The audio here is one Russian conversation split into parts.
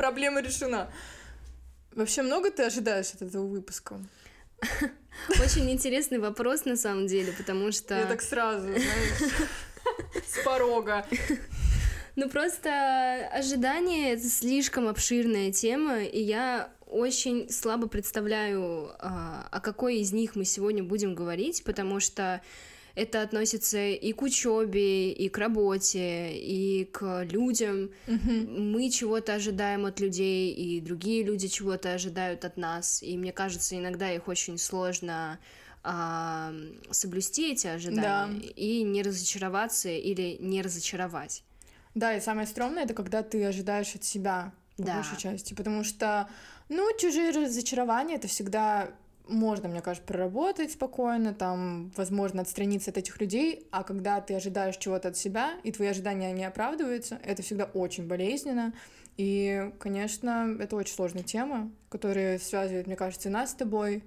Проблема решена. Вообще много ты ожидаешь от этого выпуска? Очень интересный вопрос на самом деле, потому что... Я так сразу, знаешь, с порога. Ну просто ожидание — это слишком обширная тема, и я очень слабо представляю, а, о какой из них мы сегодня будем говорить, потому что это относится и к учебе, и к работе, и к людям. Мгм. Мы чего-то ожидаем от людей, и другие люди чего-то ожидают от нас. И мне кажется, иногда их очень сложно а, соблюсти эти ожидания и не разочароваться или не разочаровать. Да, и самое стрёмное это когда ты ожидаешь от себя по Да. большей части, потому что, ну, чужие разочарования это всегда можно, мне кажется, проработать спокойно, там, возможно, отстраниться от этих людей, а когда ты ожидаешь чего-то от себя, и твои ожидания не оправдываются, это всегда очень болезненно, и, конечно, это очень сложная тема, которая связывает, мне кажется, и нас с тобой,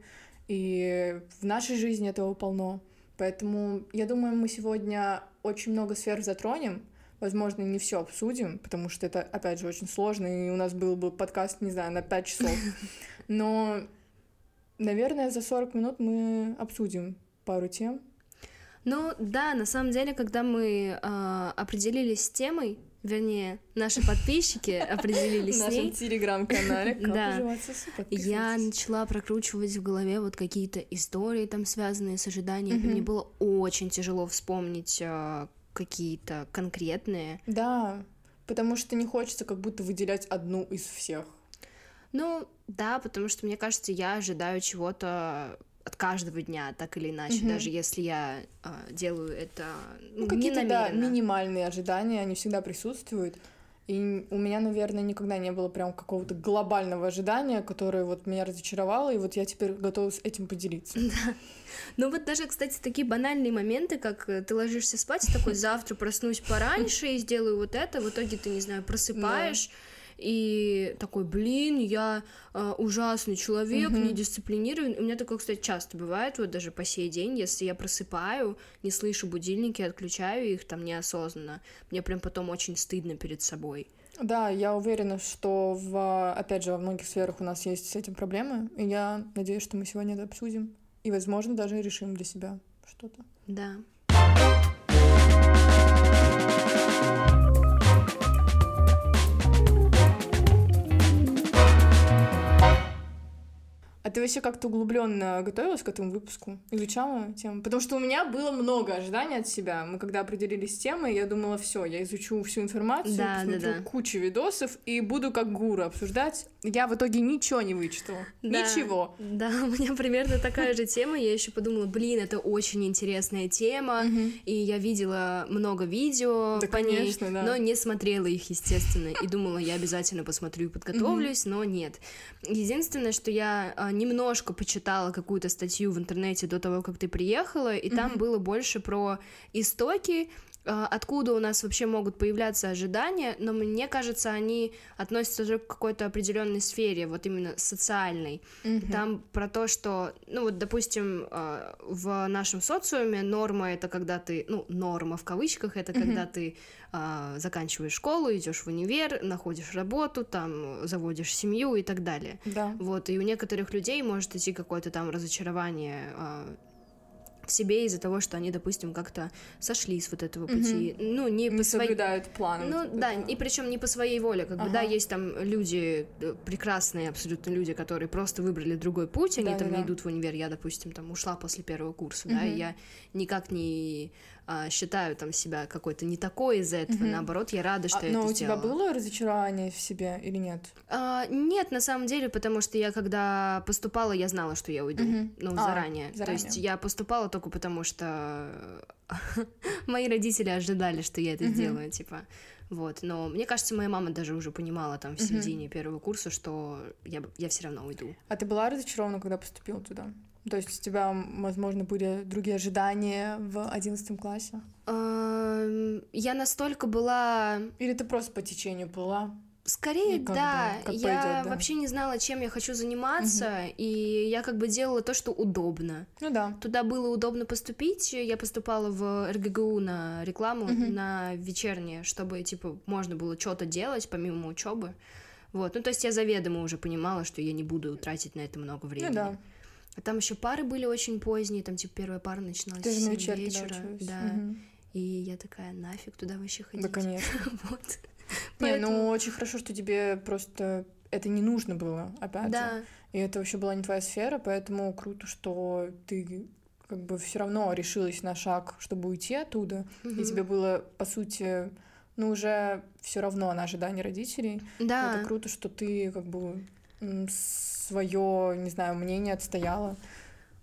и в нашей жизни этого полно. Поэтому, я думаю, мы сегодня очень много сфер затронем, возможно, не все обсудим, потому что это, опять же, очень сложно, и у нас был бы подкаст, не знаю, на 5 часов. Но, наверное, за 40 минут мы обсудим пару тем. Ну да, на самом деле, когда мы а, определились с темой, вернее, наши подписчики определились В с нашем ней, телеграм-канале «Как Да. уживаться с я начала прокручивать в голове вот какие-то истории там связанные с ожиданиями. Мне было очень тяжело вспомнить а, какие-то конкретные. Да, потому что не хочется как будто выделять одну из всех. Ну да, потому что мне кажется, я ожидаю чего-то от каждого дня, так или иначе, Мгм. даже если я а, делаю это Ну, ну, какие-то, да, минимальные ожидания, они всегда присутствуют. И у меня, наверное, никогда не было прям какого-то глобального ожидания, которое вот меня разочаровало, и вот я теперь готова с этим поделиться. Ну вот даже, кстати, такие банальные моменты, как э, ты ложишься спать, такой завтра проснусь пораньше и сделаю вот это, в итоге ты, не знаю, просыпаешь, и такой, блин, я э, ужасный человек, Мгм. недисциплинированный. У меня такое, кстати, часто бывает, вот даже по сей день, если я просыпаю, не слышу будильники, отключаю их там неосознанно, мне прям потом очень стыдно перед собой. Да, я уверена, что, в, опять же, во многих сферах у нас есть с этим проблемы, и я надеюсь, что мы сегодня это обсудим, и, возможно, даже решим для себя что-то. Да. А ты вообще как-то углубленно готовилась к этому выпуску? Изучала тему? Потому что у меня было много ожиданий от себя. Мы когда определились с темой, я думала, все, я изучу всю информацию, Да, да, посмотрю да. кучу видосов и буду как гуру обсуждать. Я в итоге ничего не вычитала. Да. Ничего. Да, у меня примерно такая же тема. Я еще подумала, блин, это очень интересная тема. И я видела много видео Да, по ней, да. но не смотрела их, естественно. И думала, я обязательно посмотрю и подготовлюсь, но нет. Единственное, что я а, немножко почитала какую-то статью в интернете до того, как ты приехала, и там было больше про истоки, откуда у нас вообще могут появляться ожидания, но мне кажется, они относятся уже к какой-то определенной сфере, вот именно социальной. Мгм. Там про то, что, ну вот, допустим, э, в нашем социуме норма это когда ты, ну, норма в кавычках, это когда ты э, заканчиваешь школу, идешь в универ, находишь работу, там, заводишь семью и так далее. Да. Вот, и у некоторых людей может идти какое-то там разочарование себе из-за того, что они, допустим, как-то сошли с вот этого пути. Ну, не, Не по своей... соблюдают план. Ну вот да, этого. и причем не по своей воле, как бы, да, Ага. есть там люди, э, прекрасные абсолютно люди, которые просто выбрали другой путь, они там не Да-да-да. идут в универ, я, допустим, там ушла после первого курса, да, и я никак не а, считаю там себя какой-то не такой из-за этого, Мгм. наоборот, я рада, что А, я но это у тебя сделала. было разочарование в себе или нет? А, нет, на самом деле, потому что я когда поступала, я знала, что я уйду, Мгм. ну, А, заранее. То заранее. есть я поступала только потому, что мои родители ожидали, что я это сделаю, типа. Вот, но мне кажется, моя мама даже уже понимала там в середине первого курса, что я, я все равно уйду. А ты была разочарована, когда поступила туда? То есть у тебя, возможно, были другие ожидания в одиннадцатом классе? Эм, Я настолько была Или ты просто по течению плыла? Скорее, Ну, да. бы, я пойдёт, да. вообще не знала, чем я хочу заниматься, и я как бы делала то, что удобно. Ну да. Туда было удобно поступить. Я поступала в РГГУ на рекламу, Мгм. на вечернее, чтобы, типа, можно было что-то делать помимо учебы. Вот, ну то есть я заведомо уже понимала, что я не буду тратить на это много времени. Ну да. А там еще пары были очень поздние, там типа первая пара начиналась Ты в же на 7 вечерке вечера. доучилась. Да. Мгм. И я такая, нафиг туда вообще ходить. Да, конечно. Вот. Не, ну очень хорошо, что тебе просто это не нужно было, опять же. Да, И это вообще была не твоя сфера, поэтому круто, что ты как бы все равно решилась на шаг, чтобы уйти оттуда. И Мгм. тебе было, по сути, ну уже все равно на ожидание родителей. да. Это круто, что ты как бы свое, не знаю, мнение отстояла.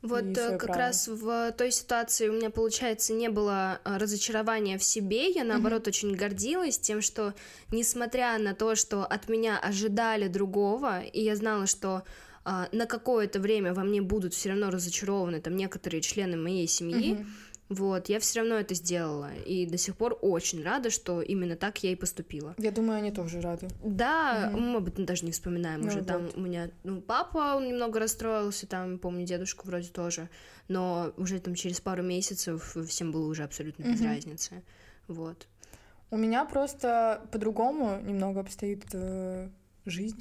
Вот э, как право. раз в той ситуации у меня, получается, не было э, разочарования в себе, я наоборот очень гордилась тем, что несмотря на то, что от меня ожидали другого, и я знала, что а, на какое-то время во мне будут все равно разочарованы там некоторые члены моей семьи, Мгм. Вот, я все равно это сделала, и до сих пор очень рада, что именно так я и поступила. Я думаю, они тоже рады. Да, Мгм. мы об этом даже не вспоминаем Ну уже. Там вот. у меня ну, папа он немного расстроился, там, помню, дедушка вроде тоже. Но уже там через пару месяцев всем было уже абсолютно без разницы. Вот. У меня просто по-другому немного обстоит э, жизнь.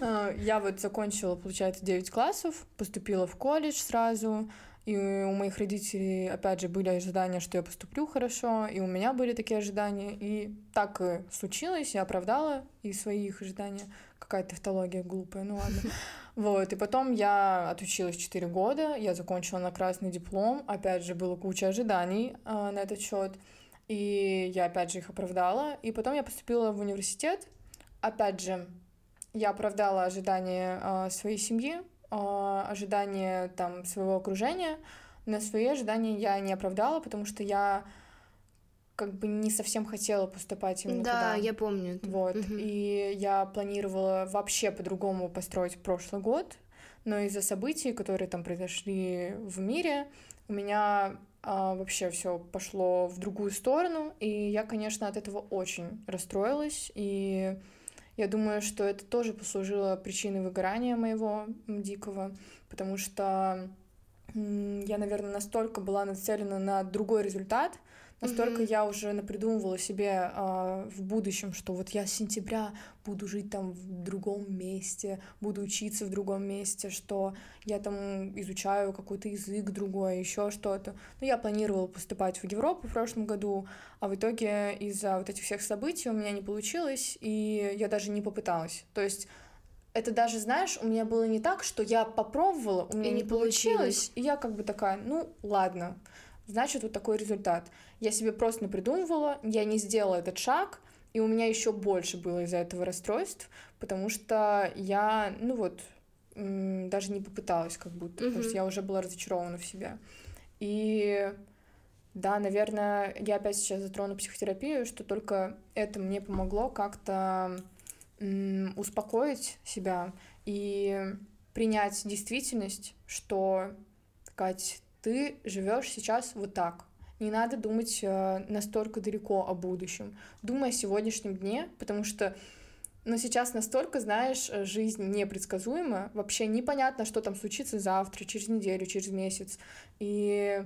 А, Я вот закончила, получается, 9 классов, поступила в колледж сразу, и у моих родителей, опять же, были ожидания, что я поступлю хорошо, и у меня были такие ожидания, и так случилось, я оправдала и свои их ожидания. Какая-то тавтология глупая, ну ладно. Вот, и потом я отучилась 4 года, я закончила на красный диплом, опять же, было куча ожиданий а, на этот счет, и я опять же их оправдала, и потом я поступила в университет, опять же, я оправдала ожидания а, своей семьи, ожидания там своего окружения, но свои ожидания я не оправдала, потому что я как бы не совсем хотела поступать именно да, туда. я помню. это. Вот, Мгм. и я планировала вообще по-другому построить прошлый год, но из-за событий, которые там произошли в мире, у меня а, вообще все пошло в другую сторону, и я, конечно, от этого очень расстроилась, и я думаю, что это тоже послужило причиной выгорания моего дикого, потому что я, наверное, настолько была нацелена на другой результат, настолько Мгм. я уже напридумывала себе а, в будущем, что вот я с сентября буду жить там в другом месте, буду учиться в другом месте, что я там изучаю какой-то язык другой, еще что-то. Ну, я планировала поступать в Европу в прошлом году, а в итоге из-за вот этих всех событий у меня не получилось, и я даже не попыталась. То есть это даже, знаешь, у меня было не так, что я попробовала, у меня И не не получилось, получилось. и я как бы такая, ну, ладно, значит, вот такой результат. Я себе просто напридумывала, я не сделала этот шаг, и у меня еще больше было из-за этого расстройств, потому что я, ну вот, даже не попыталась как будто, потому что я уже была разочарована в себе. И да, наверное, я опять сейчас затрону психотерапию, что только это мне помогло как-то м, успокоить себя и принять действительность, что, Кать, ты живешь сейчас вот так. Не надо думать э, настолько далеко о будущем. Думай о сегодняшнем дне, потому что но сейчас настолько, знаешь, э, жизнь непредсказуема, вообще непонятно, что там случится завтра, через неделю, через месяц. И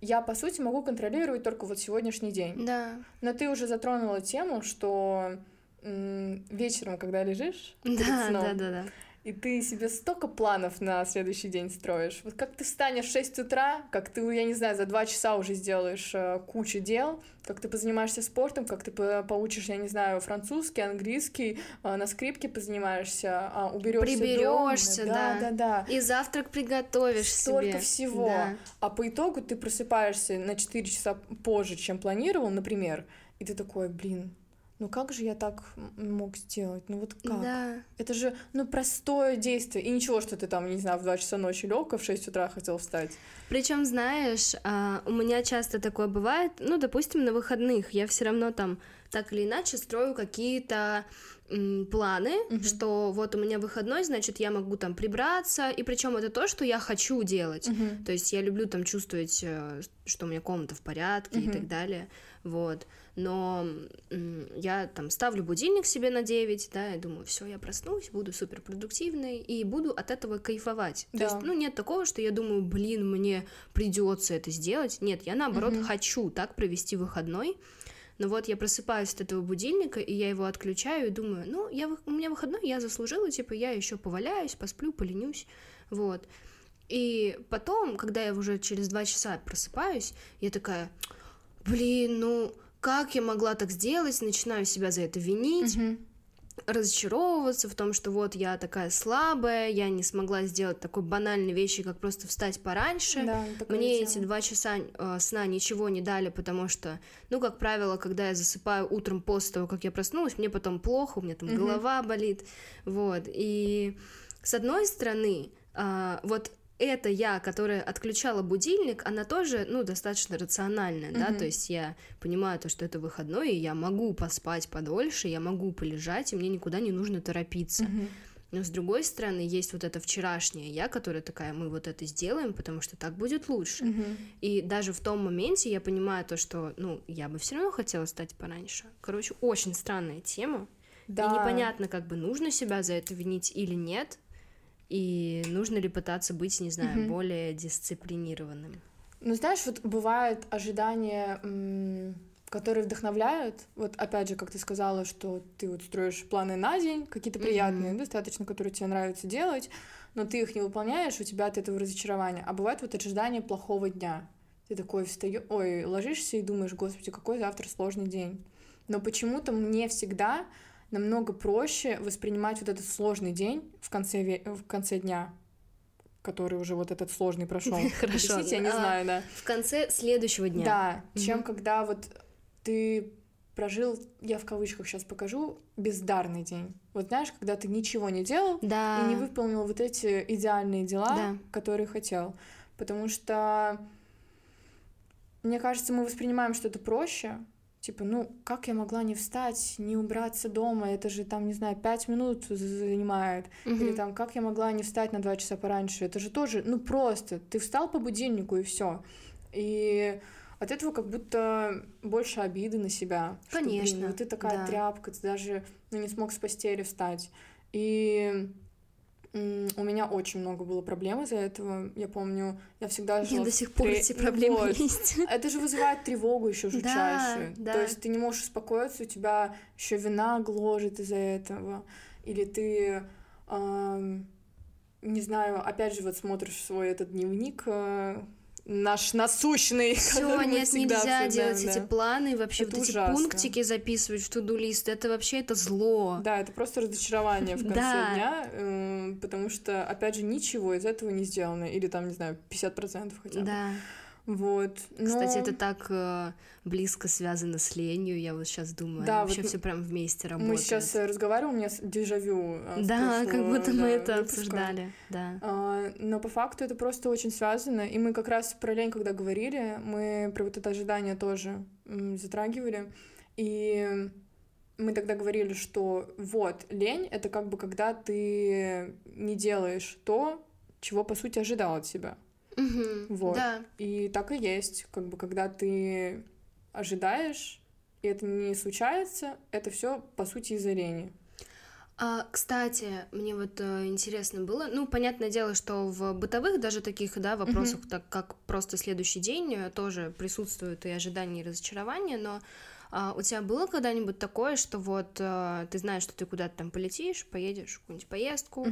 я, по сути, могу контролировать только вот сегодняшний день. Да, Но ты уже затронула тему, что вечером, когда лежишь перед да, сном, да, да, да. И ты себе столько планов на следующий день строишь. Вот как ты встанешь в 6 утра, как ты, я не знаю, за 2 часа уже сделаешь э, кучу дел, как ты позанимаешься спортом, как ты по- поучишь, я не знаю, французский, английский, э, на скрипке позанимаешься, а, уберешься Приберёшься, дома. да. да, да. И завтрак приготовишь Столько себе. всего. Да. А по итогу ты просыпаешься на 4 часа позже, чем планировал, например, и ты такой, блин, ну как же я так мог сделать? Ну вот как? Да. Это же, ну, простое действие. И ничего, что ты там, не знаю, в 2 часа ночи лег, а в 6 утра хотел встать. Причем, знаешь, а, у меня часто такое бывает, ну, допустим, на выходных я все равно там так или иначе строю какие-то планы, Мгм. что вот у меня выходной, значит, я могу там прибраться, и причем это то, что я хочу делать. То есть я люблю там чувствовать, э, что у меня комната в порядке и Мгм. так далее, вот. Но я там ставлю будильник себе на 9, да, и думаю, все, я проснусь, буду супер продуктивной и буду от этого кайфовать. То Да. есть, ну, нет такого, что я думаю, блин, мне придется это сделать. Нет, я наоборот Мгм. хочу так провести выходной. Но вот я просыпаюсь от этого будильника, и я его отключаю, и думаю, ну, я, у меня выходной, я заслужила, типа, я еще поваляюсь, посплю, поленюсь, вот. И потом, когда я уже через два часа просыпаюсь, я такая, блин, ну, как я могла так сделать? Начинаю себя за это винить. Мгм. разочаровываться в том, что вот я такая слабая, я не смогла сделать такой банальной вещи, как просто встать пораньше. Да, Мне дело. эти два часа э, сна ничего не дали, потому что, ну, как правило, когда я засыпаю утром после того, как я проснулась, мне потом плохо, у меня там Мгм. голова болит, вот. И с одной стороны, а, вот эта я, которая отключала будильник, она тоже, ну, достаточно рациональная, да, Мгм. то есть я понимаю то, что это выходной, и я могу поспать подольше, я могу полежать, и мне никуда не нужно торопиться. Мгм. Но с другой стороны, есть вот эта вчерашняя я, которая такая, мы вот это сделаем, потому что так будет лучше. Мгм. И даже в том моменте я понимаю то, что, ну, я бы все равно хотела стать пораньше. Короче, очень странная тема. Да. И непонятно, как бы нужно себя за это винить или нет. И нужно ли пытаться быть, не знаю, Мгм. более дисциплинированным. Ну, знаешь, вот бывают ожидания, которые вдохновляют. Вот опять же, как ты сказала, что ты вот строишь планы на день, какие-то приятные, Мгм. достаточно, которые тебе нравится делать, но ты их не выполняешь, у тебя от этого разочарование. А бывает вот ожидание плохого дня. Ты такой встаешь, ой, ложишься и думаешь, господи, какой завтра сложный день. Но почему-то мне всегда намного проще воспринимать вот этот сложный день в конце, ве- в конце дня, который уже вот этот сложный прошел. Хорошо. Я не А, знаю, да. В конце следующего дня. Да, чем когда вот ты прожил, я в кавычках сейчас покажу, бездарный день. Вот знаешь, когда ты ничего не делал Да. и не выполнил вот эти идеальные дела, Да. которые хотел. Потому что, мне кажется, мы воспринимаем что-то проще. Типа, ну, как я могла не встать, не убраться дома? Это же там, не знаю, пять минут занимает. Или Мгм. там, как я могла не встать на два часа пораньше? Это же тоже, ну просто, ты встал по будильнику и все. И от этого как будто больше обиды на себя. что, блин, Конечно, ну ты такая да. тряпка, ты даже ну, не смог с постели встать. И у меня очень много было проблем из-за этого. Я помню, я всегда жила до сих пор тре- эти проблемы вот. есть. Это же вызывает тревогу еще жутчайшую. да. То есть ты не можешь успокоиться, у тебя еще вина гложет из-за этого. Или ты, ам, не знаю, опять же, вот смотришь свой этот дневник, э, наш насущный. Все, нет, нельзя обсуждаем, делать да. эти планы, вообще Это вот эти ужасно. пунктики записывать в туду лист, это вообще это зло. Да, это просто разочарование в конце Да. дня, э, потому что, опять же, ничего из этого не сделано. Или там, не знаю, 50% хотя бы. Да. Вот. Кстати, Но- это так э, близко связано с ленью, я вот сейчас думаю, Да, вообще вот все прям вместе работает. Мы сейчас э, разговариваем, у меня дежавю. э, Да, как прошлого, будто мы да, это выпуска. обсуждали, да. А, Но по факту это просто очень связано. И мы как раз про лень, когда говорили, мы про вот это ожидание тоже затрагивали. И мы тогда говорили, что вот, лень — это как бы когда ты не делаешь то, чего, по сути, ожидал от себя. Мгм, Вот. Да, И так и есть. Как бы когда ты ожидаешь, и это не случается, это все по сути из-за лени. А, кстати, мне вот э, интересно было, ну, понятное дело, что в бытовых даже таких, да, вопросах, так как просто следующий день, э, тоже присутствуют и ожидания, и разочарования, но а, у тебя было когда-нибудь такое, что вот э, ты знаешь, что ты куда-то там полетишь, поедешь в какую-нибудь поездку,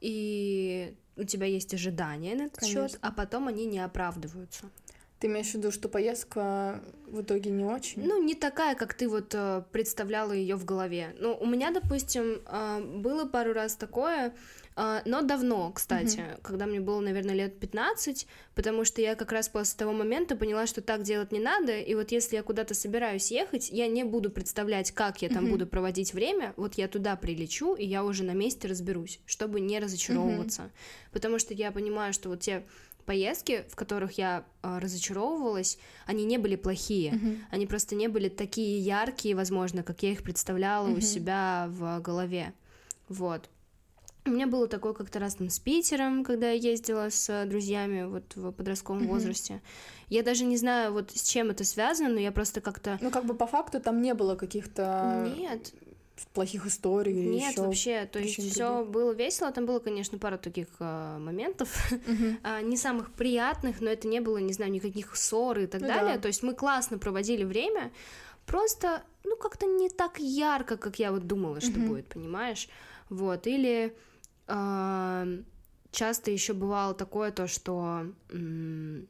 и у тебя есть ожидания на этот счет, а потом они не оправдываются. Ты имеешь в виду, что поездка в итоге не очень? Ну, не такая, как ты вот э, представляла ее в голове. Ну, у меня, допустим, э, было пару раз такое, э, но давно, кстати, когда мне было, наверное, лет 15, потому что я как раз после того момента поняла, что так делать не надо, и вот если я куда-то собираюсь ехать, я не буду представлять, как я там Мгм. буду проводить время, вот я туда прилечу, и я уже на месте разберусь, чтобы не разочаровываться. Потому что я понимаю, что вот те поездки, в которых я э, разочаровывалась, они не были плохие. Мгм. Они просто не были такие яркие, возможно, как я их представляла у Мгм. себя в голове. Вот. У меня было такое как-то раз там с Питером, когда я ездила с друзьями вот в подростковом Мгм. возрасте. Я даже не знаю, вот с чем это связано, но я просто как-то... Ну, как бы по факту там не было каких-то Нет, плохих историй нет, ещё вообще. То есть все было весело. Там было, конечно, пара таких э, моментов, а, не самых приятных, но это не было, не знаю, никаких ссор и так Ну далее. да. То есть мы классно проводили время, просто, ну, как-то не так ярко, как я вот думала, что будет, понимаешь? Вот, или а, часто еще бывало такое то, что м,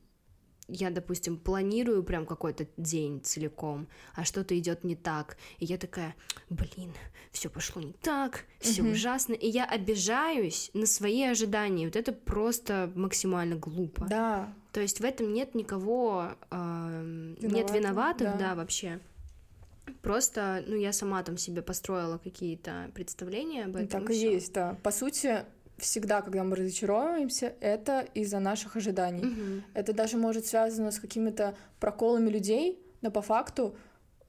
я, допустим, планирую прям какой-то день целиком, а что-то идет не так, и я такая, блин, все пошло не так, все Мгм. ужасно, и я обижаюсь на свои ожидания. Вот это просто максимально глупо. Да, То есть в этом нет никого, эм, нет Виноватых, виноватых, да. да. вообще. Просто, ну, я сама там себе построила какие-то представления об ну, этом. так и всё. есть, да. По сути, всегда, когда мы разочаровываемся, это из-за наших ожиданий. Мгм. Это даже может связано с какими-то проколами людей, но по факту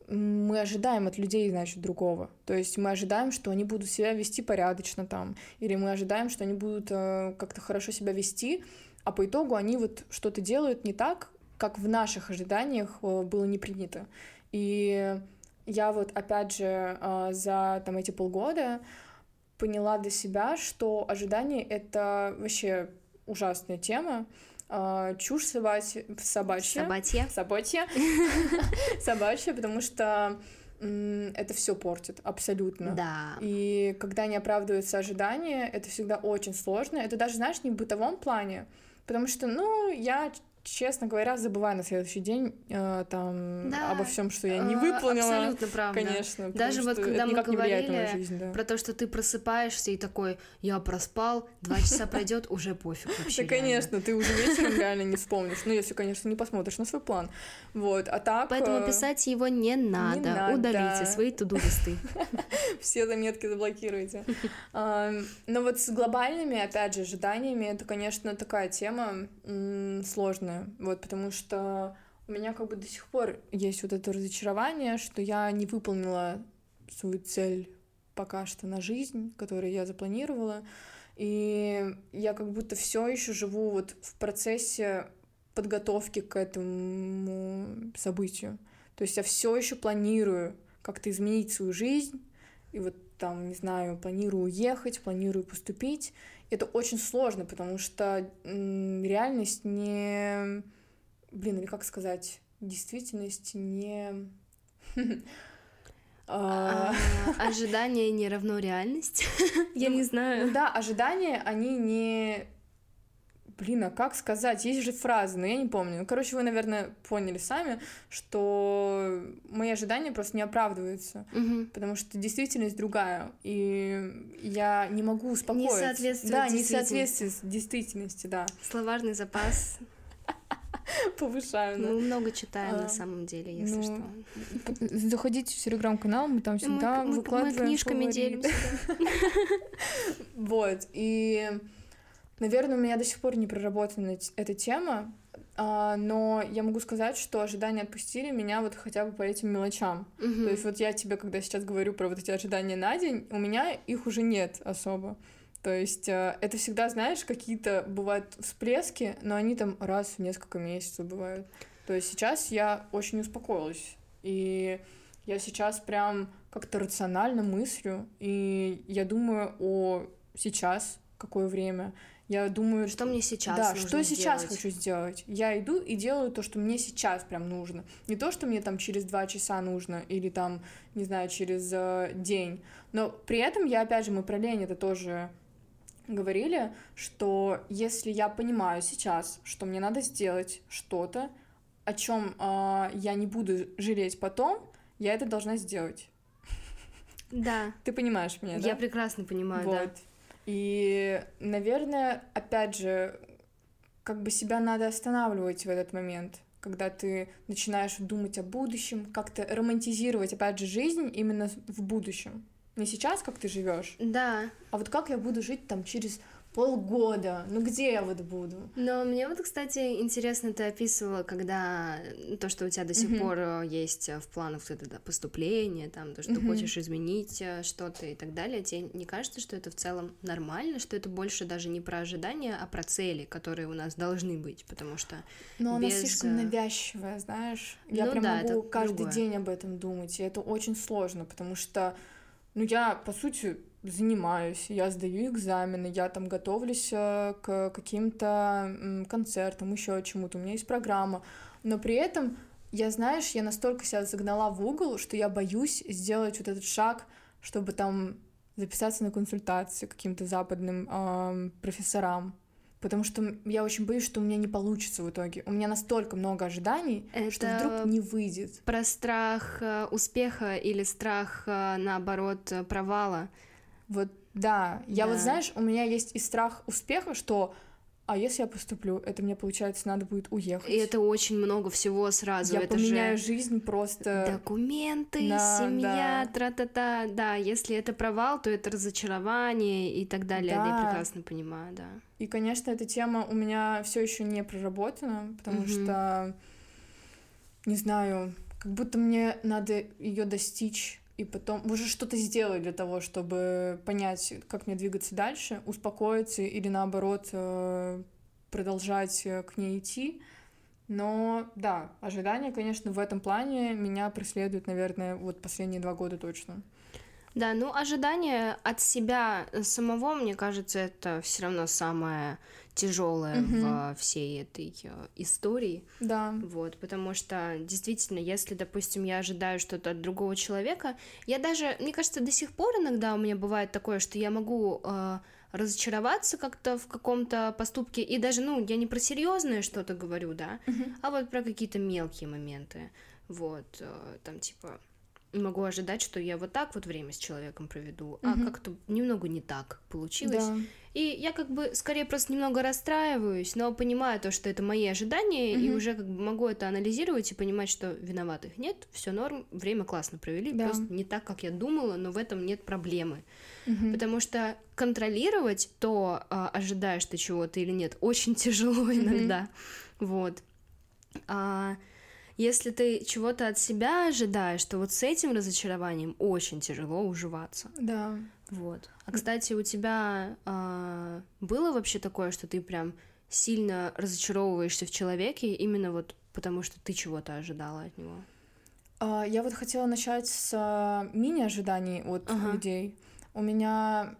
мы ожидаем от людей, значит, другого. То есть мы ожидаем, что они будут себя вести порядочно там, или мы ожидаем, что они будут э, как-то хорошо себя вести, а по итогу они вот что-то делают не так, как в наших ожиданиях э, было не принято. И я вот, опять же, э, за там эти полгода поняла для себя, что ожидание — это вообще ужасная тема, а, чушь собачья, собачья, Собатья. собачья, собачья, потому что это все портит абсолютно. Да. И когда не оправдываются ожидания, это всегда очень сложно. Это даже, знаешь, не в бытовом плане, потому что, ну, я, честно говоря, забываю на следующий день э, там Да, обо всем, что я не А, выполнила. Абсолютно правда. Конечно, Даже вот когда мы говорили жизнь, да. Про то, что ты просыпаешься и такой, я проспал, два часа пройдет, уже пофиг вообще. Да, реально». конечно, ты уже вечером реально не вспомнишь. Ну, если, конечно, не посмотришь на свой план. Вот, а так... Поэтому э, писать его не надо. Удалите свои туду-листы. Все заметки заблокируйте. Но вот с глобальными, опять же, ожиданиями, это, конечно, такая тема м, сложная. Вот, потому что у меня как бы до сих пор есть вот это разочарование, что я не выполнила свою цель пока что на жизнь, которую я запланировала. И я как будто все еще живу вот в процессе подготовки к этому событию. То есть я все еще планирую как-то изменить свою жизнь, и вот там, не знаю, планирую уехать, планирую поступить. Это очень сложно, потому что реальность не... Блин, или как сказать? Действительность не... А, А, Ожидание не равно реальность. Я не Ну знаю. да, ожидания, они не... Блин, а как сказать? Есть же фразы, но я не помню. Ну, короче, вы, наверное, поняли сами, что мои ожидания просто не оправдываются, Мгм. потому что действительность другая, и я не могу успокоиться. соответствует Да, не соответствует действительности, да. Словарный запас. Повышаю. Мы много читаем А, на самом деле, если ну, что. Заходите в телеграм-канал, мы там Мы, всегда мы- мы выкладываем книжками фаворит. делимся. Вот, и, наверное, у меня до сих пор не проработана эта тема, а, но я могу сказать, что ожидания отпустили меня вот хотя бы по этим мелочам. Мгм. То есть вот я тебе, когда сейчас говорю про вот эти ожидания на день, у меня их уже нет особо. То есть э, это всегда, знаешь, какие-то бывают всплески, но они там раз в несколько месяцев бывают. То есть сейчас я очень успокоилась. И я сейчас прям как-то рационально мыслю, и я думаю о сейчас, какое время. Я думаю, Что мне сейчас да, нужно что сейчас сделать? хочу сделать. Я иду и делаю то, что мне сейчас прям нужно. Не то, что мне там через два часа нужно, или там, не знаю, через э, день. Но при этом я, опять же, мы про лень это тоже говорили, что если я понимаю сейчас, что мне надо сделать что-то, о чем я не буду жалеть потом, я это должна сделать. Да, Ты понимаешь меня, да? я прекрасно понимаю, Вот. да. И, наверное, опять же, как бы себя надо останавливать в этот момент, когда ты начинаешь думать о будущем, как-то романтизировать, опять же, жизнь именно в будущем. Не сейчас, как ты живешь, Да, а вот как я буду жить там через полгода, ну где я вот буду? но мне вот, кстати, интересно, ты описывала, когда то, что у тебя до сих Мгм. пор э, есть э, в планах вот это да, поступление, там, то, что ты Мгм. хочешь изменить э, что-то и так далее, тебе не кажется, что это в целом нормально, что это больше даже не про ожидания, а про цели, которые у нас должны быть, потому что Но она без, слишком э, навязчивая, знаешь. Я Ну прям да, могу каждый другое. день об этом думать, и это очень сложно, потому что, ну, я, по сути, занимаюсь, я сдаю экзамены, я там готовлюсь э, к каким-то концертам, еще чему-то, у меня есть программа, но при этом я, знаешь, я настолько себя загнала в угол, что я боюсь сделать вот этот шаг, чтобы там записаться на консультацию каким-то западным э, профессорам. Потому что я очень боюсь, что у меня не получится в итоге. У меня настолько много ожиданий, Это что вдруг не выйдет. Про страх э, успеха или страх, э, наоборот, провала. Вот да. Я да. вот, знаешь, у меня есть и страх успеха, что а если я поступлю, это мне, получается, надо будет уехать. И это очень много всего сразу. Я это поменяю же... жизнь просто... Документы, да, семья, да. тра-та-та. Да, если это провал, то это разочарование и так далее. Да. Я прекрасно понимаю, да. И, конечно, эта тема у меня все еще не проработана, потому угу. что, не знаю, как будто мне надо ее достичь и потом уже что-то сделать для того, чтобы понять, как мне двигаться дальше, успокоиться или наоборот э, продолжать э, к ней идти. Но да, ожидания, конечно, в этом плане меня преследуют, наверное, вот последние два года точно. Да, ну ожидания от себя самого, мне кажется, это все равно самое тяжелое угу. в всей этой э, истории. Да. Вот, потому что действительно, если, допустим, я ожидаю что-то от другого человека, я даже, мне кажется, до сих пор иногда у меня бывает такое, что я могу э, разочароваться как-то в каком-то поступке, и даже, ну, я не про серьезное что-то говорю, да, угу. а вот про какие-то мелкие моменты. Вот, э, там типа могу ожидать, что я вот так вот время с человеком проведу, угу. а как-то немного не так получилось. Да. И я как бы скорее просто немного расстраиваюсь, но понимаю то, что это мои ожидания, угу. и уже как бы могу это анализировать и понимать, что виноватых нет, все норм, время классно провели, да. просто не так, как я думала, но в этом нет проблемы. Угу. Потому что контролировать то, а, ожидаешь ты чего-то или нет, очень тяжело угу. иногда. Вот. А, если ты чего-то от себя ожидаешь, то вот с этим разочарованием очень тяжело уживаться. Да. Вот. А кстати, у тебя а, было вообще такое, что ты прям сильно разочаровываешься в человеке именно вот потому, что ты чего-то ожидала от него? А, я вот хотела начать с а, мини-ожиданий от ага. людей. У меня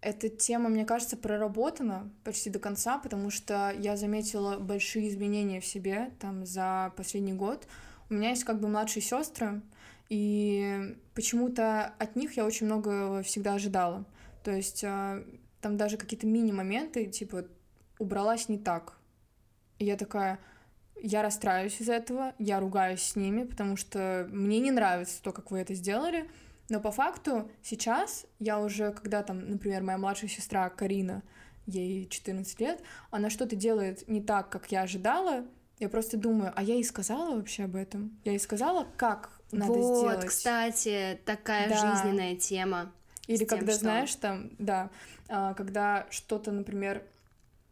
эта тема, мне кажется, проработана почти до конца, потому что я заметила большие изменения в себе там за последний год. У меня есть как бы младшие сестры, и почему-то от них я очень много всегда ожидала. То есть а, там даже какие-то мини-моменты, типа, убралась не так. И я такая, я расстраиваюсь из-за этого, я ругаюсь с ними, потому что мне не нравится то, как вы это сделали, но по факту сейчас я уже, когда там, например, моя младшая сестра Карина, ей 14 лет, она что-то делает не так, как я ожидала, я просто думаю, а я ей сказала вообще об этом? Я ей сказала, как надо вот, сделать? Вот, кстати, такая да. жизненная тема. Или когда, что... знаешь, там, да, а, когда что-то, например,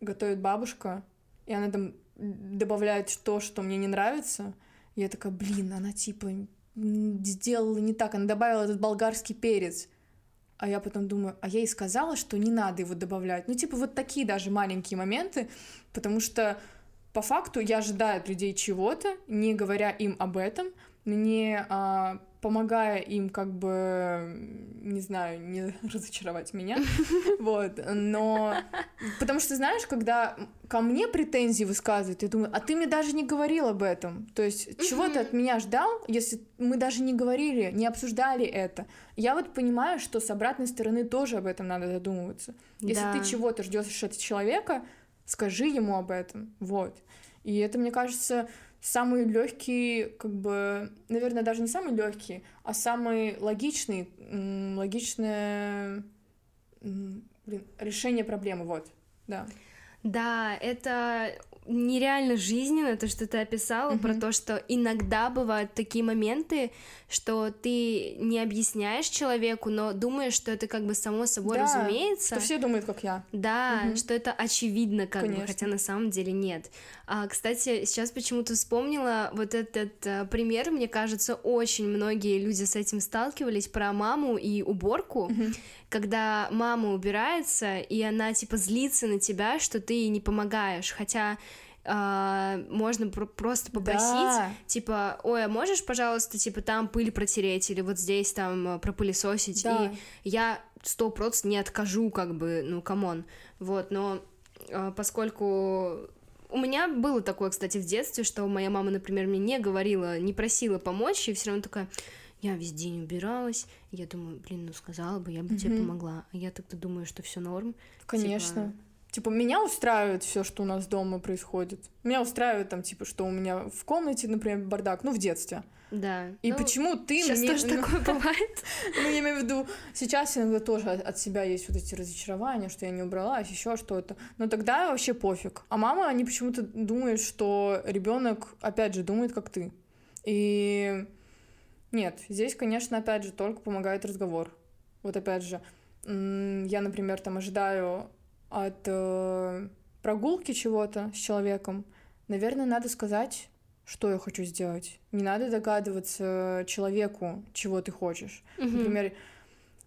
готовит бабушка, и она там добавляет то, что мне не нравится, я такая, блин, она типа сделала не так, она добавила этот болгарский перец. А я потом думаю, а я ей сказала, что не надо его добавлять. Ну, типа, вот такие даже маленькие моменты, потому что по факту я ожидаю от людей чего-то, не говоря им об этом, мне а, помогая им как бы, не знаю, не разочаровать меня, вот, но потому что, знаешь, когда ко мне претензии высказывают, я думаю, а ты мне даже не говорил об этом, то есть чего ты от меня ждал, если мы даже не говорили, не обсуждали это, я вот понимаю, что с обратной стороны тоже об этом надо задумываться, если ты чего-то ждешь от человека, скажи ему об этом, вот, и это, мне кажется, самый легкий, как бы, наверное, даже не самый легкий, а самый логичный, логичное блин, решение проблемы, вот, да. Да, это нереально жизненно, то, что ты описала, mm-hmm. про то, что иногда бывают такие моменты, что ты не объясняешь человеку, но думаешь, что это как бы само собой да, разумеется. Что все думают, как я. Да, mm-hmm. что это очевидно, как Конечно. бы, хотя на самом деле нет. А, кстати, сейчас почему-то вспомнила вот этот а, пример, мне кажется, очень многие люди с этим сталкивались про маму и уборку, mm-hmm. когда мама убирается, и она типа злится на тебя, что ты ей не помогаешь, хотя Uh, можно пр- просто попросить, да. типа, ой, а можешь, пожалуйста, типа, там пыль протереть или вот здесь там э, пропылесосить, да. и я сто процентов не откажу, как бы, ну, come on, вот, но uh, поскольку у меня было такое, кстати, в детстве, что моя мама, например, мне не говорила, не просила помочь, и все равно такая, я весь день убиралась, я думаю, блин, ну сказала бы, я бы mm-hmm. тебе помогла, а я тогда думаю, что все норм. Конечно. Типа, Типа, меня устраивает все, что у нас дома происходит. Меня устраивает там, типа, что у меня в комнате, например, бардак, ну, в детстве. Да. И ну, почему ты сейчас мне... тоже ну, такое бывает. Ну, я имею в виду, сейчас иногда тоже от себя есть вот эти разочарования, что я не убралась, еще что-то. Но тогда вообще пофиг. А мама, они почему-то думают, что ребенок, опять же, думает, как ты. И нет, здесь, конечно, опять же, только помогает разговор. Вот опять же, я, например, там ожидаю от э, прогулки чего-то с человеком, наверное, надо сказать, что я хочу сделать. Не надо догадываться человеку, чего ты хочешь. Mm-hmm. Например,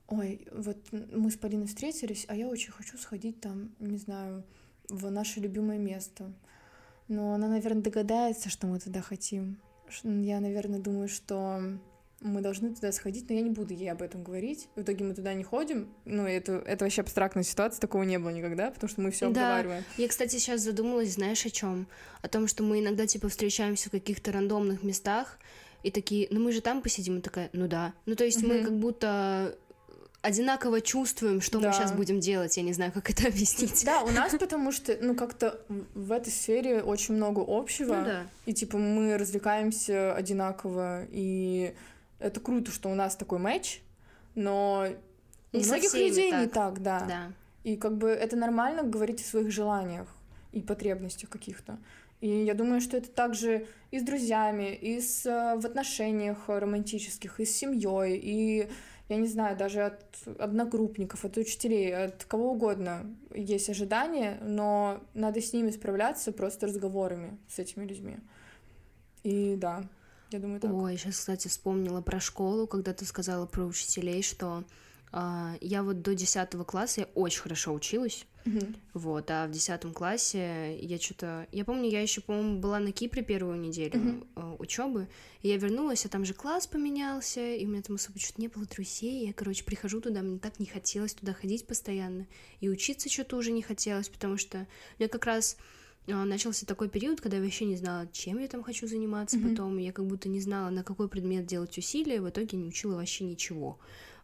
ой, вот мы с Полиной встретились, а я очень хочу сходить там, не знаю, в наше любимое место. Но она, наверное, догадается, что мы туда хотим. Я, наверное, думаю, что мы должны туда сходить, но я не буду ей об этом говорить. В итоге мы туда не ходим. Ну, это, это вообще абстрактная ситуация, такого не было никогда, потому что мы все да. обговариваем. Я, кстати, сейчас задумалась, знаешь, о чем? О том, что мы иногда, типа, встречаемся в каких-то рандомных местах, и такие, ну мы же там посидим, и такая, ну да. Ну, то есть mm-hmm. мы как будто одинаково чувствуем, что да. мы сейчас будем делать. Я не знаю, как это объяснить. Да, у нас потому что, ну, как-то в этой сфере очень много общего. Ну, да. И, типа, мы развлекаемся одинаково, и это круто, что у нас такой матч, но у многих людей так. не так, да. да. И как бы это нормально говорить о своих желаниях и потребностях каких-то. И я думаю, что это также и с друзьями, и с, э, в отношениях романтических, и с семьей, и, я не знаю, даже от одногруппников, от учителей, от кого угодно есть ожидания, но надо с ними справляться просто разговорами с этими людьми. И да, я думаю, так. Ой, сейчас, кстати, вспомнила про школу, когда ты сказала про учителей, что э, я вот до 10 класса я очень хорошо училась. Mm-hmm. Вот, а в 10 классе я что-то. Я помню, я еще, по-моему, была на Кипре первую неделю mm-hmm. э, учебы. И я вернулась, а там же класс поменялся, и у меня там особо что-то не было друзей. Я, короче, прихожу туда, мне так не хотелось туда ходить постоянно. И учиться что-то уже не хотелось, потому что я как раз а, начался такой период, когда я вообще не знала, чем я там хочу заниматься mm-hmm. потом. Я как будто не знала, на какой предмет делать усилия. В итоге не учила вообще ничего.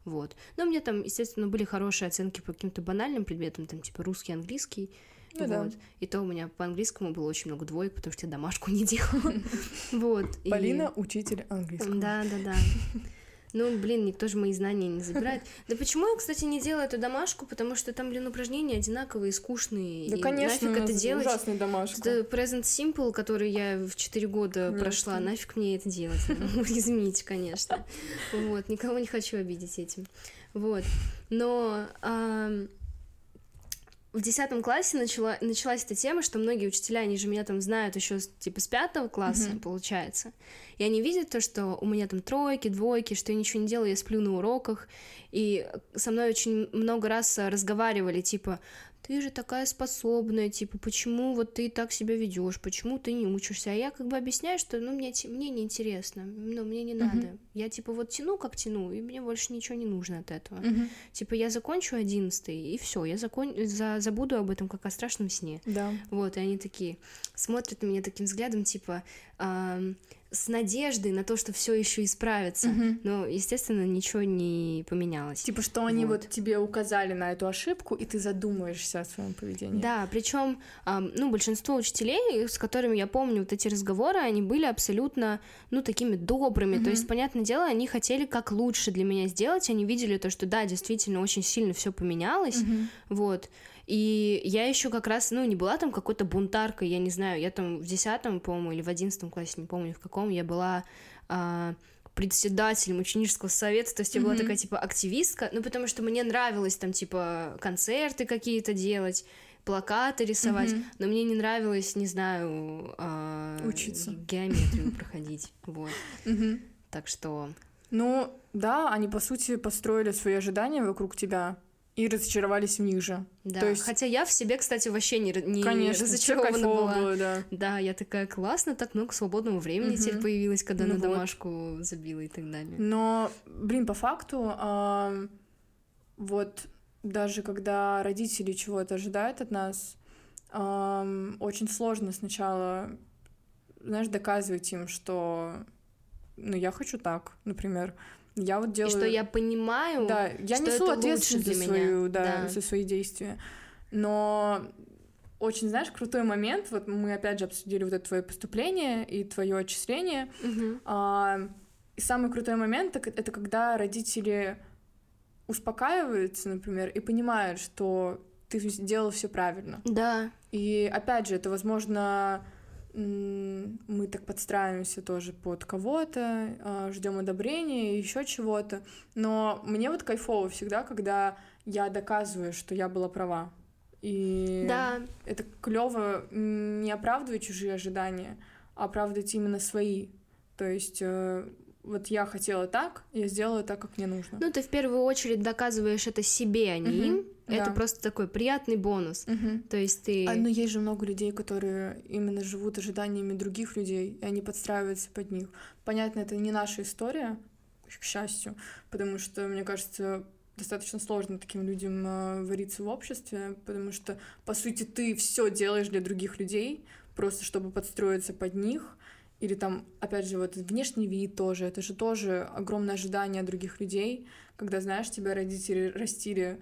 Вот. Но у меня там, естественно, были хорошие оценки по каким-то банальным предметам, там, типа русский, английский. Ну, вот. Да. И то у меня по английскому было очень много двоек, потому что я домашку не делала. Вот. Полина — учитель английского. Да, да, да. Ну, блин, никто же мои знания не забирает. Да почему я, кстати, не делаю эту домашку? Потому что там, блин, упражнения одинаковые, скучные. Да, конечно, нафиг это делать? ужасная домашка. Это Present Simple, который я в 4 года Нет, прошла, нафиг мне это делать? Ну, извините, конечно. Вот, никого не хочу обидеть этим. Вот. Но в десятом классе начала, началась эта тема, что многие учителя, они же меня там знают еще типа с пятого класса, mm-hmm. получается. И они видят то, что у меня там тройки, двойки, что я ничего не делаю, я сплю на уроках. И со мной очень много раз разговаривали, типа, ты же такая способная, типа, почему вот ты так себя ведешь, почему ты не учишься? А я как бы объясняю, что, ну, мне, мне неинтересно, ну, мне не надо. Uh-huh. Я, типа, вот тяну, как тяну, и мне больше ничего не нужно от этого. Uh-huh. Типа, я закончу одиннадцатый, и все, я закон... за... забуду об этом, как о страшном сне. Да. Вот, и они такие смотрят на меня таким взглядом, типа, с надеждой на то, что все еще исправится. Угу. Но, естественно, ничего не поменялось. Типа, что они вот. вот тебе указали на эту ошибку, и ты задумаешься о своем поведении. Да, причем, ну, большинство учителей, с которыми я помню вот эти разговоры, они были абсолютно, ну, такими добрыми. Угу. То есть, понятное дело, они хотели как лучше для меня сделать. Они видели то, что да, действительно очень сильно все поменялось. Угу. Вот. И я еще как раз, ну, не была там какой-то бунтаркой, я не знаю, я там в десятом, по-моему, или в одиннадцатом классе, не помню в каком, я была а, председателем ученического совета, то есть я mm-hmm. была такая, типа, активистка, ну, потому что мне нравилось там, типа, концерты какие-то делать, плакаты рисовать, mm-hmm. но мне не нравилось, не знаю, а, учиться, геометрию проходить, вот. Так что... Ну, да, они, по сути, построили свои ожидания вокруг тебя, и разочаровались в них же. Да. То есть... Хотя я в себе, кстати, вообще не, не Конечно, разочарована была. Было, да. да, я такая классно, так много свободного времени угу. теперь появилось, когда ну на вот. домашку забила и так далее. Но, блин, по факту, э, вот даже когда родители чего-то ожидают от нас, эм, очень сложно сначала, знаешь, доказывать им, что, ну, я хочу так, например. Я вот делаю... И что я понимаю, да, я что несу это ответственность лучше за, для меня. свою, да, Да. за свои действия. Но очень, знаешь, крутой момент, вот мы опять же обсудили вот это твое поступление и твое отчисление, Мгм. а, и самый крутой момент это когда родители успокаиваются, например, и понимают, что ты сделал все правильно. Да, И опять же, это, возможно, мы так подстраиваемся тоже под кого-то, ждем одобрения, еще чего-то. Но мне вот кайфово всегда, когда я доказываю, что я была права. И да, это клево не оправдывать чужие ожидания, а оправдывать именно свои. То есть э, вот я хотела так, я сделала так, как мне нужно. Ну, ты в первую очередь доказываешь это себе, а не Мгм, им. Это да. просто такой приятный бонус. Мгм. То есть ты... А, но есть же много людей, которые именно живут ожиданиями других людей, и они подстраиваются под них. Понятно, это не наша история, к счастью, потому что, мне кажется, достаточно сложно таким людям э, вариться в обществе, потому что, по сути, ты все делаешь для других людей, просто чтобы подстроиться под них, или там, опять же, вот внешний вид тоже, это же тоже огромное ожидание других людей, когда, знаешь, тебя родители растили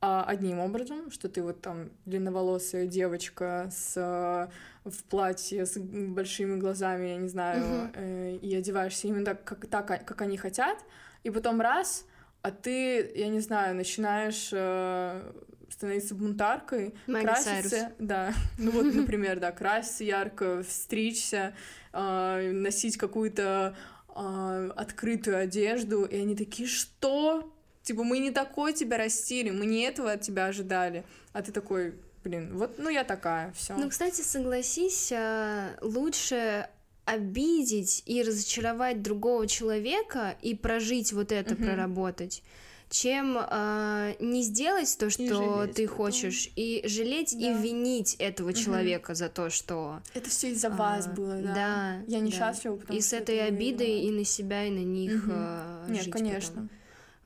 одним образом, что ты вот там длинноволосая девочка с э, в платье с большими глазами, я не знаю, э, и одеваешься именно так, как, так, как они хотят, и потом раз, а ты, я не знаю, начинаешь э, становиться бунтаркой, Майли краситься, да, ну вот, например, да, краситься ярко, стричься, э, носить какую-то э, открытую одежду, и они такие, что? Типа, мы не такой тебя растили, мы не этого от тебя ожидали. А ты такой, блин, вот, ну я такая, все. Ну, кстати, согласись, а, лучше обидеть и разочаровать другого человека и прожить вот это, Мгм. проработать, чем а, не сделать то, что ты потом. хочешь, и жалеть и Да. винить этого человека за то, что... Это все из-за вас а, было, да. да, Я несчастлива, потому и с что этой это вы обидой и на себя, и на них Мгм. а, Нет, жить конечно. потом.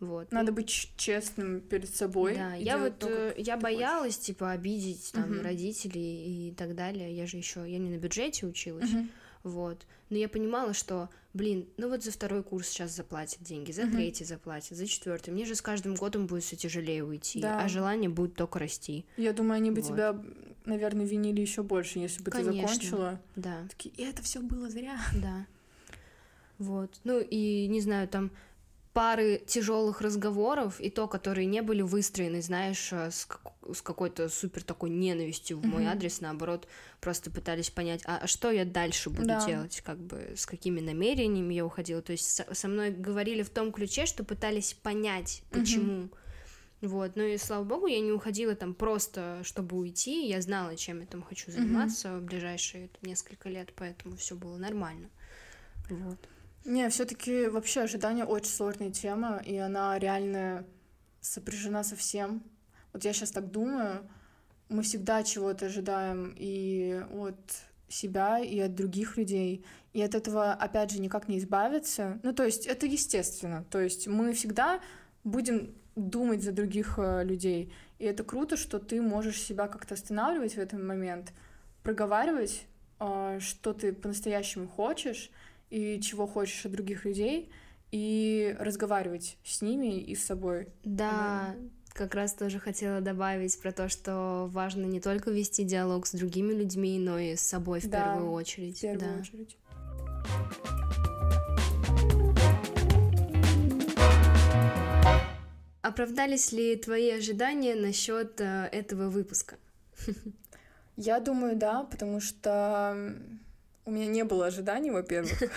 Вот. Надо быть ч- честным перед собой. Да, и я вот то, э, я боялась типа обидеть там Мгм. родителей и так далее. Я же еще я не на бюджете училась, хочешь. Мгм. вот. Но я понимала, что, блин, ну вот за второй курс сейчас заплатят деньги, за Мгм. третий заплатят, за четвертый. Мне же с каждым годом будет все тяжелее уйти, Да. а желание будет только расти. Я думаю, они бы Вот. тебя, наверное, винили еще больше, если бы Конечно. ты закончила. Да, Такие, и это все было зря. да. Вот. Ну и не знаю, там пары тяжелых разговоров, и то, которые не были выстроены, знаешь, э, с, как- с какой-то супер такой ненавистью в мой Мгм. адрес, наоборот, просто пытались понять, а, а что я дальше буду Да. делать, как бы с какими намерениями я уходила. То есть со, со мной говорили в том ключе, что пытались понять, почему. Вот, ну и слава богу, я не уходила там просто, чтобы уйти, я знала, чем я там хочу заниматься в ближайшие несколько лет, поэтому все было нормально. Вот. Не, все-таки вообще ожидание очень сложная тема, и она реально сопряжена со всем. Вот я сейчас так думаю, мы всегда чего-то ожидаем и от себя, и от других людей. И от этого, опять же, никак не избавиться. Ну, то есть это естественно. То есть мы всегда будем думать за других э, людей. И это круто, что ты можешь себя как-то останавливать в этот момент, проговаривать, э, что ты по-настоящему хочешь, и чего хочешь от других людей, и разговаривать с ними и с собой. Да, как раз тоже хотела добавить про то, что важно не только вести диалог с другими людьми, но и с собой в Да, первую очередь. В первую да. очередь. Оправдались ли твои ожидания насчет э, этого выпуска? Я думаю, да, потому что у меня не было ожиданий, во-первых.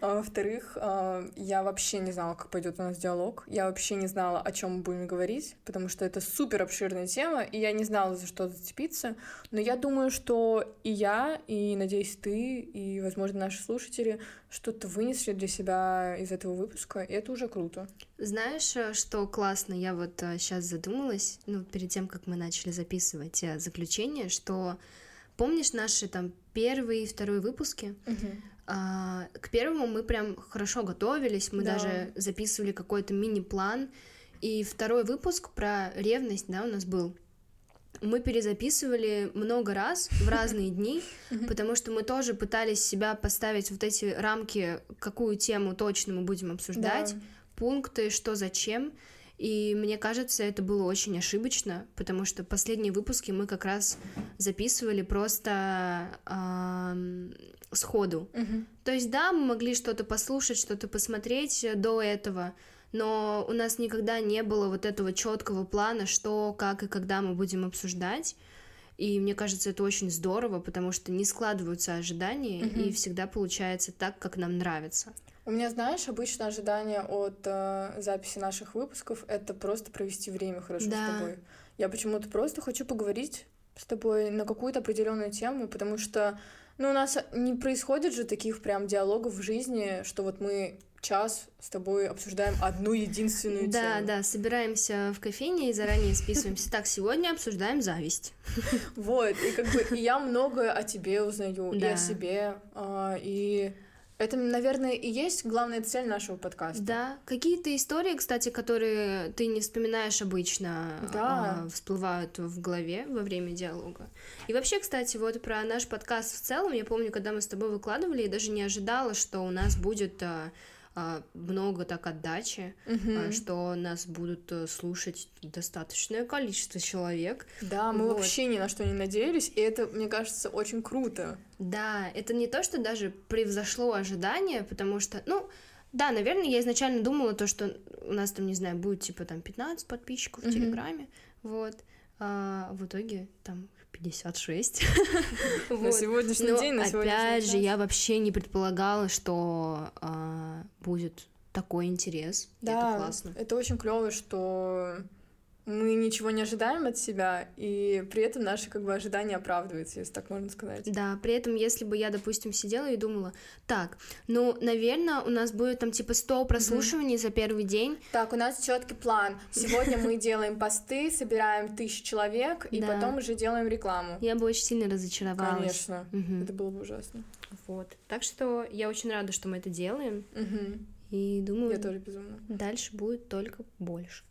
А во-вторых, а, я вообще не знала, как пойдет у нас диалог. Я вообще не знала, о чем мы будем говорить, потому что это супер обширная тема, и я не знала, за что зацепиться. Но я думаю, что и я, и, надеюсь, ты, и, возможно, наши слушатели что-то вынесли для себя из этого выпуска, и это уже круто. Знаешь, э, что классно? Я вот сейчас задумалась, ну, перед тем, как мы начали записывать э, заключение, что помнишь наши там первый и второй выпуски? А, к первому мы прям хорошо готовились, мы Да. даже записывали какой-то мини-план. И второй выпуск про ревность, да, у нас был. мы перезаписывали много раз в разные дни, потому что мы тоже пытались себя поставить вот эти рамки, какую тему точно мы будем обсуждать, пункты, что зачем. И мне кажется, это было очень ошибочно, потому что последние выпуски мы как раз записывали просто э, сходу. Мгм. То есть, да, мы могли что-то послушать, что-то посмотреть до этого, но у нас никогда не было вот этого четкого плана, что, как и когда мы будем обсуждать. И мне кажется, это очень здорово, потому что не складываются ожидания, Мгм. и всегда получается так, как нам нравится. У меня, знаешь, обычно ожидание от э, записи наших выпусков это просто провести время хорошо Да. с тобой. Я почему-то просто хочу поговорить с тобой на какую-то определенную тему, потому что, ну, у нас не происходит же таких прям диалогов в жизни, что вот мы час с тобой обсуждаем одну единственную Да, тему. да, собираемся в кофейне и заранее списываемся. Так, сегодня обсуждаем зависть. Вот, и как бы и я многое о тебе узнаю, и Да. о себе, а, и это, наверное, и есть главная цель нашего подкаста. Да, какие-то истории, кстати, которые ты не вспоминаешь обычно, Да. а, всплывают в голове во время диалога. И вообще, кстати, вот про наш подкаст в целом, я помню, когда мы с тобой выкладывали, я даже не ожидала, что у нас будет а, много так отдачи, а, что нас будут э, слушать достаточное количество человек. Да, мы Вот. вообще ни на что не надеялись, и это, мне кажется, очень круто. Да, это не то, что даже превзошло ожидания, потому что, ну, да, наверное, я изначально думала то, что у нас там, не знаю, будет типа там 15 подписчиков в. Телеграме, вот, а в итоге там 56. На сегодняшний день, на сегодняшний опять же, я вообще не предполагала, что а, будет такой интерес. Да, Это классно. это очень клево, что мы ничего не ожидаем от себя, и при этом наши как бы ожидания оправдываются, если так можно сказать. Да, при этом, если бы я, допустим, сидела и думала, так, ну, наверное, у нас будет там типа 100 прослушиваний за первый день, Так, у нас четкий план. Сегодня мы делаем посты, собираем тысячу человек, и потом уже делаем рекламу. я бы очень сильно разочаровалась. Конечно, это было бы ужасно. Вот. Так что я очень рада, что мы это делаем. И думаю, Я тоже безумно. дальше будет только больше.